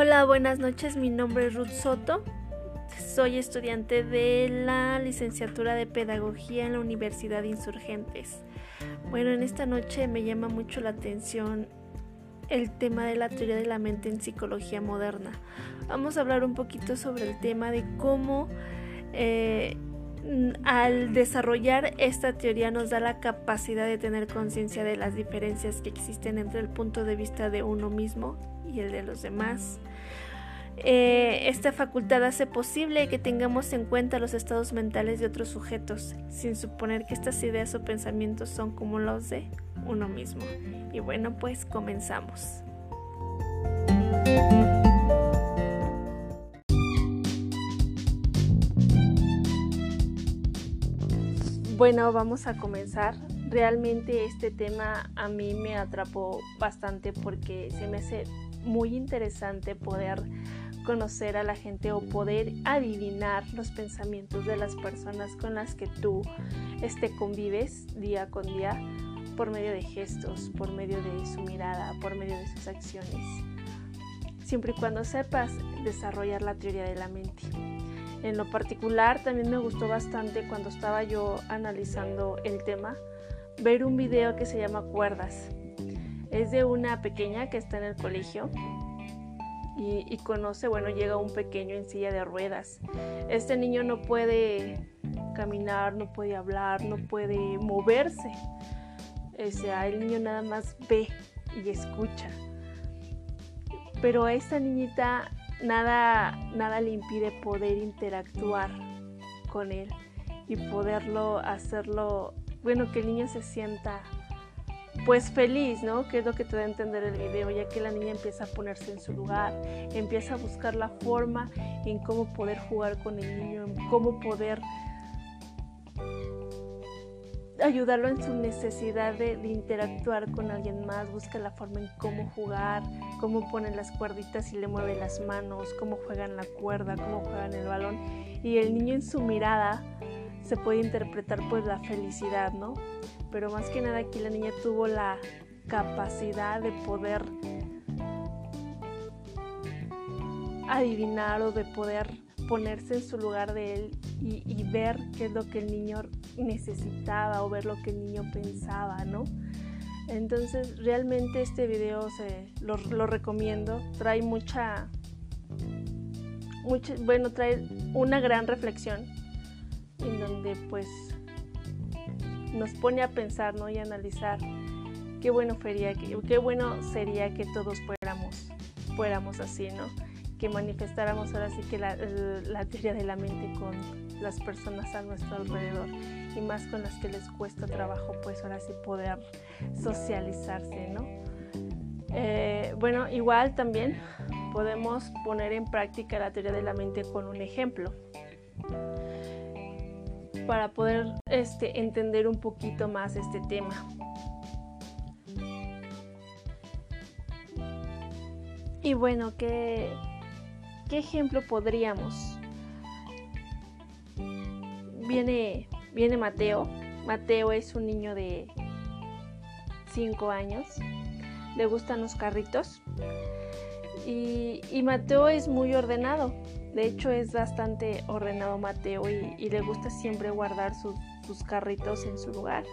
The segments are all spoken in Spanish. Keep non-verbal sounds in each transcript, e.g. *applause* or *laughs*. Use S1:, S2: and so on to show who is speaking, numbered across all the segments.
S1: Hola, buenas noches. Mi nombre es Ruth Soto. Soy estudiante de la licenciatura de Pedagogía en la Universidad de Insurgentes. Bueno, en esta noche me llama mucho la atención el tema de la teoría de la mente en psicología moderna. Vamos a hablar un poquito sobre el tema de cómo eh, al desarrollar esta teoría nos da la capacidad de tener conciencia de las diferencias que existen entre el punto de vista de uno mismo y el de los demás. Eh, esta facultad hace posible que tengamos en cuenta los estados mentales de otros sujetos, sin suponer que estas ideas o pensamientos son como los de uno mismo. Y bueno, pues comenzamos. Bueno, vamos a comenzar. Realmente este tema a mí me atrapó bastante porque se me hace muy interesante poder conocer a la gente o poder adivinar los pensamientos de las personas con las que tú este, convives día con día por medio de gestos, por medio de su mirada, por medio de sus acciones. Siempre y cuando sepas desarrollar la teoría de la mente. En lo particular también me gustó bastante cuando estaba yo analizando el tema ver un video que se llama Cuerdas es de una pequeña que está en el colegio y, conoce, bueno, llega un pequeño en silla de ruedas. Este niño no puede caminar, no puede hablar, no puede moverse. O sea, el niño nada más ve y escucha. Pero a esta niñita nada, nada le impide poder interactuar con él y poderlo hacerlo, bueno, que el niño se sienta pues feliz, ¿no? Que es lo que te da a entender el video, ya que la niña empieza a ponerse en su lugar, empieza a buscar la forma en cómo poder jugar con el niño, en cómo poder ayudarlo en su necesidad de, interactuar con alguien más, busca la forma en cómo jugar, cómo ponen las cuerditas y le mueve las manos, cómo juegan la cuerda, cómo juegan el balón. Y el niño en su mirada se puede interpretar pues la felicidad, ¿no? pero más que nada aquí la niña tuvo la capacidad de poder adivinar o de poder ponerse en su lugar de él y, ver qué es lo que el niño necesitaba o ver lo que el niño pensaba, ¿no? Entonces realmente este video se, lo, recomiendo, trae mucha, bueno, trae una gran reflexión en donde pues nos pone a pensar ¿no? y analizar qué bueno, qué bueno sería que todos fuéramos, fuéramos así, ¿no? que manifestáramos ahora sí que la, la, teoría de la mente con las personas a nuestro alrededor y más con las que les cuesta trabajo, pues ahora sí poder socializarse, ¿no? Eh, bueno, igual también podemos poner en práctica la teoría de la mente con un ejemplo para poder este, entender un poquito más este tema. Y bueno, ¿qué, qué ejemplo podríamos? Viene, viene Mateo. Mateo es un niño de 5 años. Le gustan los carritos. Y, y Mateo es muy ordenado. De hecho es bastante ordenado Mateo y, le gusta siempre guardar sus, carritos en su lugar.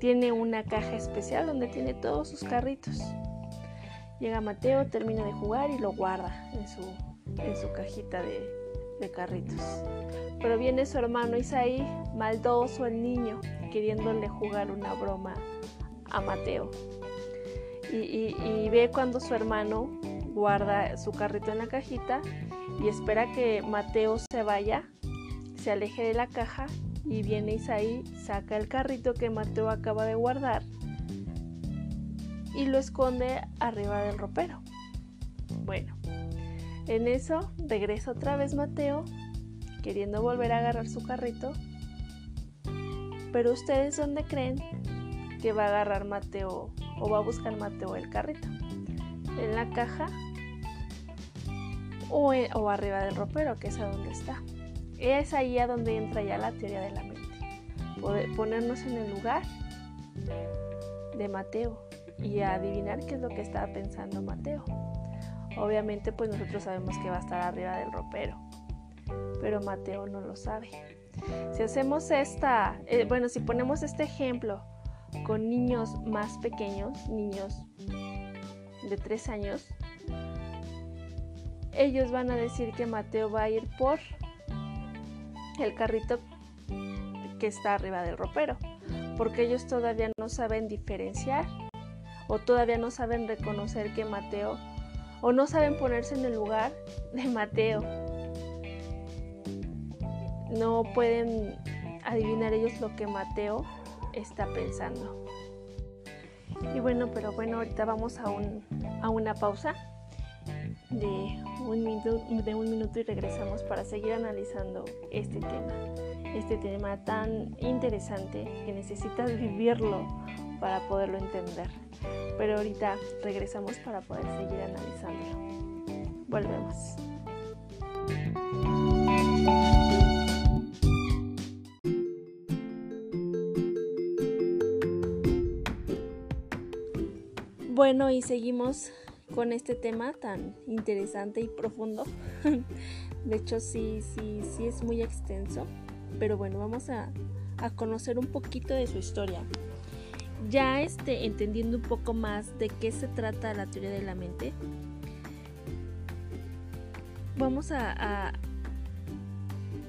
S1: Tiene una caja especial donde tiene todos sus carritos. Llega Mateo, termina de jugar y lo guarda en su, en su cajita de, carritos. Pero viene su hermano Isaí, maldoso el niño, queriéndole jugar una broma a Mateo. y ve cuando su hermano guarda su carrito en la cajita y espera que Mateo se vaya, se aleje de la caja y viene Isaí, saca el carrito que Mateo acaba de guardar y lo esconde arriba del ropero. Bueno, en eso regresa otra vez Mateo, queriendo volver a agarrar su carrito. Pero ustedes dónde creen que va a agarrar Mateo o va a buscar Mateo el carrito? En la caja o, arriba del ropero, que es a donde está. Es ahí a donde entra ya la teoría de la mente. Ponernos en el lugar de Mateo y adivinar qué es lo que estaba pensando Mateo. Obviamente pues nosotros sabemos que va a estar arriba del ropero, pero Mateo no lo sabe. Si hacemos esta, eh, bueno, si ponemos este ejemplo con niños más pequeños, niños de 3 años, ellos van a decir que Mateo va a ir por el carrito que está arriba del ropero, porque ellos todavía no saben diferenciar o todavía no saben reconocer que Mateo o no saben ponerse en el lugar de Mateo. No pueden adivinar ellos lo que Mateo está pensando. Y bueno, pero bueno, ahorita vamos a, un, a una pausa de un, minuto, de un minuto y regresamos para seguir analizando este tema. Este tema tan interesante que necesitas vivirlo para poderlo entender. Pero ahorita regresamos para poder seguir analizándolo. Volvemos. Bueno, y seguimos con este tema tan interesante y profundo. *laughs* De hecho, sí, sí, sí es muy extenso. Pero bueno, vamos a, a conocer un poquito de su historia ya este, entendiendo un poco más de qué se trata la teoría de la mente, vamos a,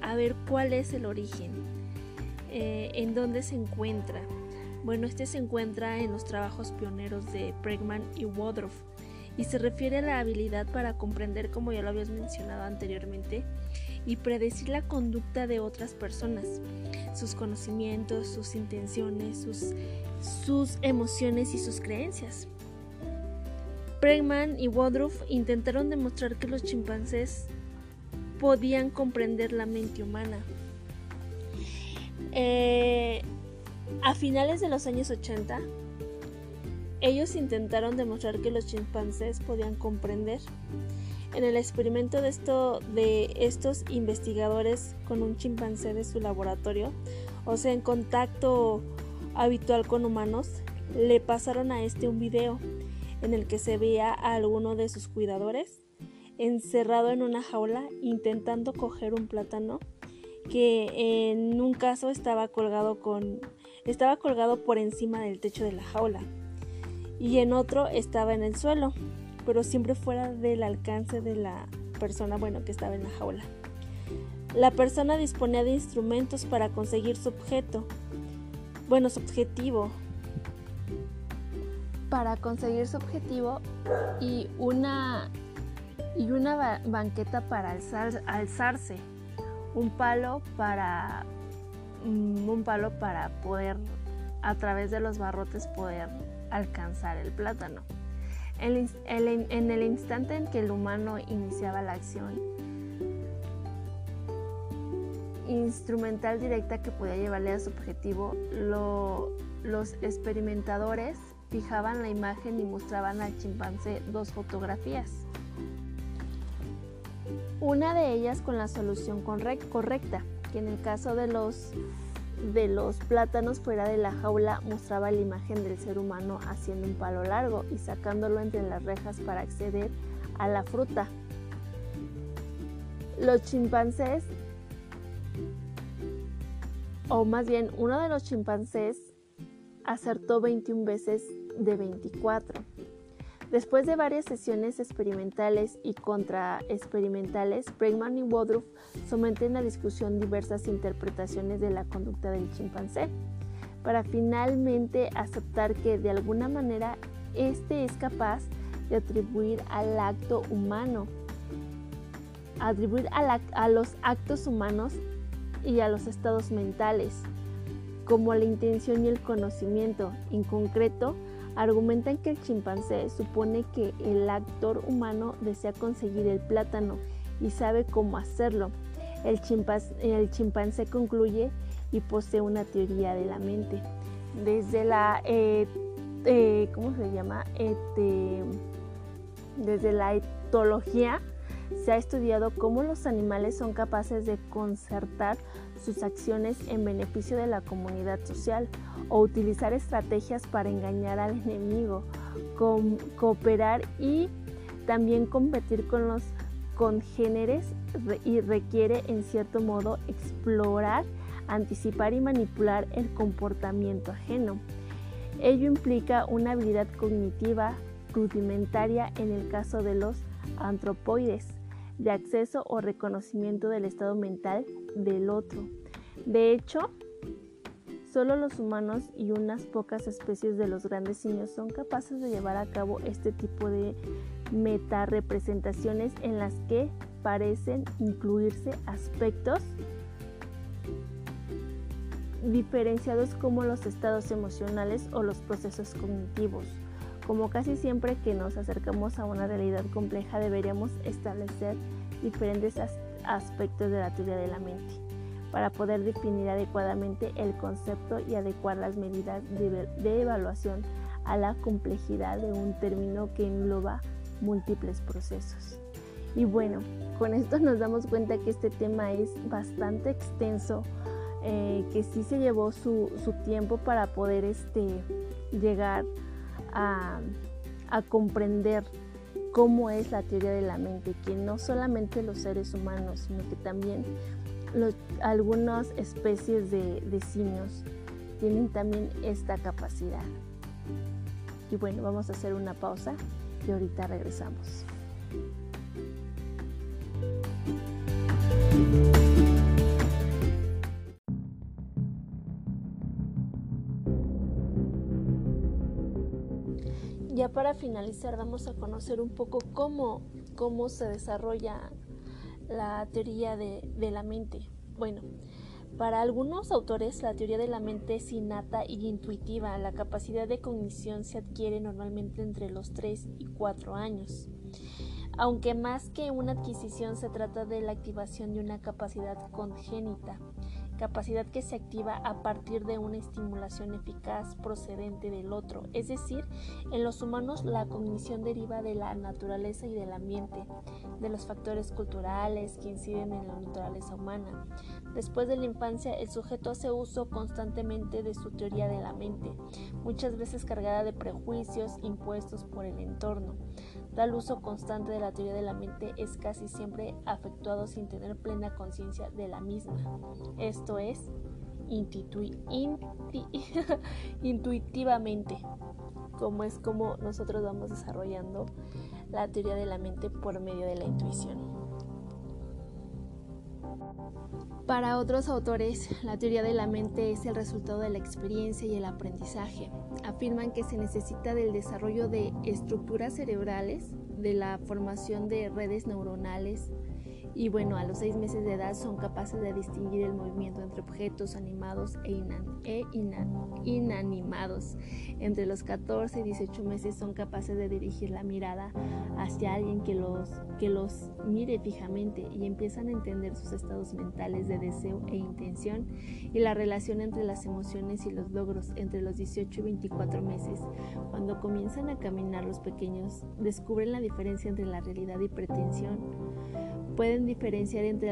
S1: a, ver cuál es el origen, eh, en dónde se encuentra. Bueno, este se encuentra en los trabajos pioneros de Bregman y Woodruff y se refiere a la habilidad para comprender, como ya lo habías mencionado anteriormente, y predecir la conducta de otras personas, sus conocimientos, sus intenciones, sus, sus emociones y sus creencias. Bregman y Woodruff intentaron demostrar que los chimpancés podían comprender la mente humana. Eh, a finales de los años 80, ellos intentaron demostrar que los chimpancés podían comprender. En el experimento de, esto, de estos investigadores con un chimpancé de su laboratorio, o sea, en contacto habitual con humanos, le pasaron a este un video en el que se veía a alguno de sus cuidadores encerrado en una jaula intentando coger un plátano que en un caso estaba colgado con estaba colgado por encima del techo de la jaula y en otro estaba en el suelo, pero siempre fuera del alcance de la persona, bueno, que estaba en la jaula. La persona disponía de instrumentos para conseguir su objeto, bueno, su objetivo, para conseguir su objetivo y una y una banqueta para alzarse, un palo para mm, un palo para poder a través de los barrotes poder alcanzar el plátano. En el instante en que el humano iniciaba la acción instrumental directa que podía llevarle a su objetivo, los experimentadores fijaban la imagen y mostraban al chimpancé dos fotografías. Una de ellas con la solución correcta, que en el caso de los de los plátanos fuera de la jaula mostraba la imagen del ser humano haciendo un palo largo y sacándolo entre las rejas para acceder a la fruta. Los chimpancés, o más bien uno de los chimpancés, acertó 21 veces de 24. Después de varias sesiones experimentales y contraexperimentales, Bregman y Woodruff someten a discusión diversas interpretaciones de la conducta del chimpancé, para finalmente aceptar que de alguna manera este es capaz de atribuir al acto humano, atribuir a, a los actos humanos y a los estados mentales, como la intención y el conocimiento, en concreto, argumentan que el chimpancé supone que el actor humano desea conseguir el plátano y sabe cómo hacerlo. El chimpancé, concluye y posee una teoría de la mente. Desde la, eh, ¿cómo se llama? desde la etología se ha estudiado cómo los animales son capaces de concertar sus acciones en beneficio de la comunidad social o utilizar estrategias para engañar al enemigo, cooperar y también competir con los congéneres y requiere en cierto modo explorar, anticipar y manipular el comportamiento ajeno. Ello implica una habilidad cognitiva rudimentaria en el caso de los antropoides, de acceso o reconocimiento del estado mental del otro. De hecho, Solo los humanos y unas pocas especies de los grandes simios son capaces de llevar a cabo este tipo de meta-representaciones en las que parecen incluirse aspectos diferenciados como los estados emocionales o los procesos cognitivos. Como casi siempre que nos acercamos a una realidad compleja deberíamos establecer diferentes aspectos de la teoría de la mente para poder definir adecuadamente el concepto y adecuar las medidas de, evaluación a la complejidad de un término que engloba múltiples procesos. Y bueno, con esto nos damos cuenta que este tema es bastante extenso, eh, que sí se llevó su, tiempo para poder este, llegar a, a comprender cómo es la teoría de la mente, que no solamente los seres humanos, sino que también algunas especies de, de simios tienen también esta capacidad. Y bueno, vamos a hacer una pausa y ahorita regresamos. Ya para finalizar vamos a conocer un poco cómo, cómo se desarrolla la teoría de, la mente. Bueno, para algunos autores la teoría de la mente es innata y intuitiva. La capacidad de cognición se adquiere normalmente entre los 3 y 4 años. Aunque más que una adquisición se trata de la activación de una capacidad congénita capacidad que se activa a partir de una estimulación eficaz procedente del otro. Es decir, en los humanos la cognición deriva de la naturaleza y del ambiente, de los factores culturales que inciden en la naturaleza humana. Después de la infancia, el sujeto hace uso constantemente de su teoría de la mente, muchas veces cargada de prejuicios impuestos por el entorno. Tal uso constante de la teoría de la mente es casi siempre afectuado sin tener plena conciencia de la misma. Esto es, *laughs* intuitivamente, como es como nosotros vamos desarrollando la teoría de la mente por medio de la intuición. Para otros autores, la teoría de la mente es el resultado de la experiencia y el aprendizaje. Afirman que se necesita del desarrollo de estructuras cerebrales, de la formación de redes neuronales, y bueno, a los seis meses de edad son capaces de distinguir el movimiento entre objetos animados e, e inanimados. Entre los 14 y 18 meses son capaces de dirigir la mirada hacia alguien que los, que los mire fijamente y empiezan a entender sus estados mentales de deseo e intención y la relación entre las emociones y los logros entre los 18 y 24 meses. Cuando comienzan a caminar los pequeños, descubren la diferencia entre la realidad y pretensión pueden diferenciar entre,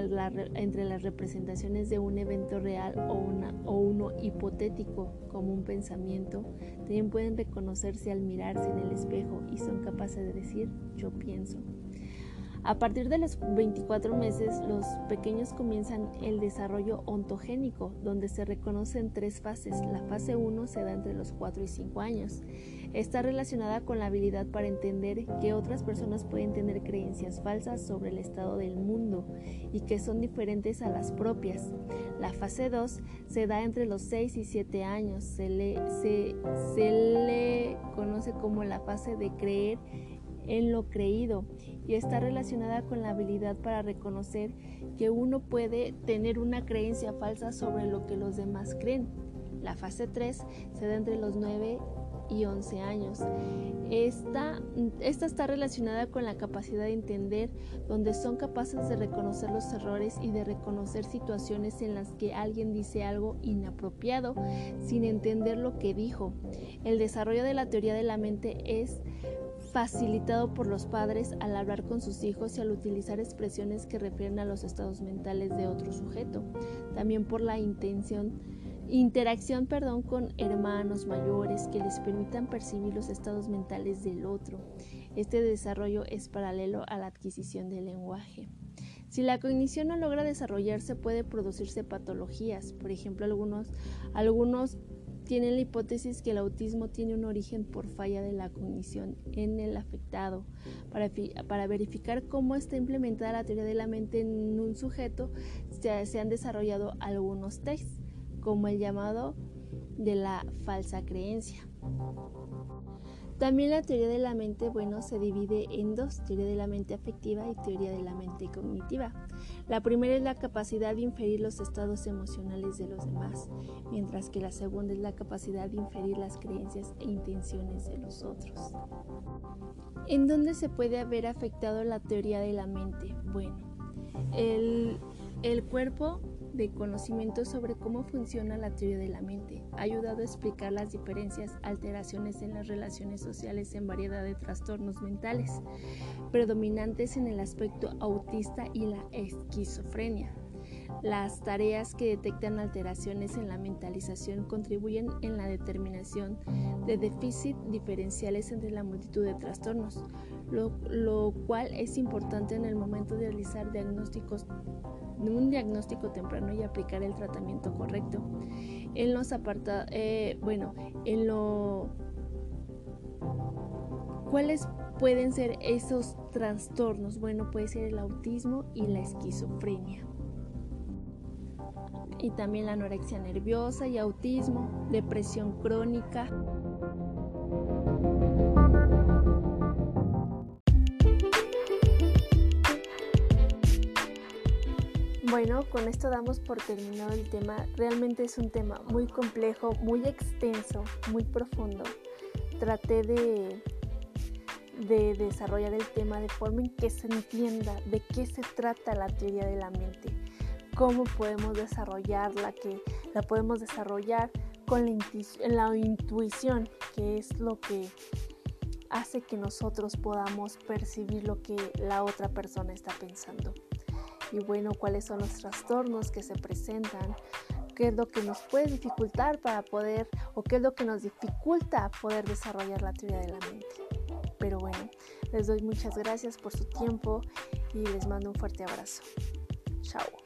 S1: entre, las representaciones de un evento real o, una, o uno hipotético, como un pensamiento. También pueden reconocerse al mirarse en el espejo y son capaces de decir yo pienso. A partir de los 24 meses, los pequeños comienzan el desarrollo ontogénico, donde se reconocen tres fases. La fase 1 se da entre los 4 y 5 años. Está relacionada con la habilidad para entender que otras personas pueden tener creencias falsas sobre el estado del mundo y que son diferentes a las propias. La fase 2 se da entre los 6 y 7 años. Se le, se, se le conoce como la fase de creer en lo creído y está relacionada con la habilidad para reconocer que uno puede tener una creencia falsa sobre lo que los demás creen. La fase 3 se da entre los 9 y 11 años. Esta, esta está relacionada con la capacidad de entender, donde son capaces de reconocer los errores y de reconocer situaciones en las que alguien dice algo inapropiado sin entender lo que dijo. El desarrollo de la teoría de la mente es facilitado por los padres al hablar con sus hijos y al utilizar expresiones que refieren a los estados mentales de otro sujeto, también por la intención interacción perdón, con hermanos mayores que les permitan percibir los estados mentales del otro. Este desarrollo es paralelo a la adquisición del lenguaje. Si la cognición no logra desarrollarse puede producirse patologías. Por ejemplo, algunos, algunos tienen la hipótesis que el autismo tiene un origen por falla de la cognición en el afectado. Para, verificar cómo está implementada la teoría de la mente en un sujeto, se, se han desarrollado algunos tests como el llamado de la falsa creencia. También la teoría de la mente, bueno, se divide en dos, teoría de la mente afectiva y teoría de la mente cognitiva. La primera es la capacidad de inferir los estados emocionales de los demás, mientras que la segunda es la capacidad de inferir las creencias e intenciones de los otros. ¿En dónde se puede haber afectado la teoría de la mente? Bueno, el, el cuerpo de conocimiento sobre cómo funciona la teoría de la mente. Ha ayudado a explicar las diferencias, alteraciones en las relaciones sociales en variedad de trastornos mentales, predominantes en el aspecto autista y la esquizofrenia. Las tareas que detectan alteraciones en la mentalización contribuyen en la determinación de déficit diferenciales entre la multitud de trastornos, lo, lo cual es importante en el momento de realizar diagnósticos un diagnóstico temprano y aplicar el tratamiento correcto. En los apartados, eh, bueno, en lo... ¿Cuáles pueden ser esos trastornos? Bueno, puede ser el autismo y la esquizofrenia. Y también la anorexia nerviosa y autismo, depresión crónica. Bueno, con esto damos por terminado el tema. Realmente es un tema muy complejo, muy extenso, muy profundo. Traté de, de desarrollar el tema de forma en que se entienda de qué se trata la teoría de la mente, cómo podemos desarrollarla, que la podemos desarrollar con la, la intuición, que es lo que hace que nosotros podamos percibir lo que la otra persona está pensando y bueno, cuáles son los trastornos que se presentan, qué es lo que nos puede dificultar para poder o qué es lo que nos dificulta poder desarrollar la teoría de la mente. Pero bueno, les doy muchas gracias por su tiempo y les mando un fuerte abrazo. Chao.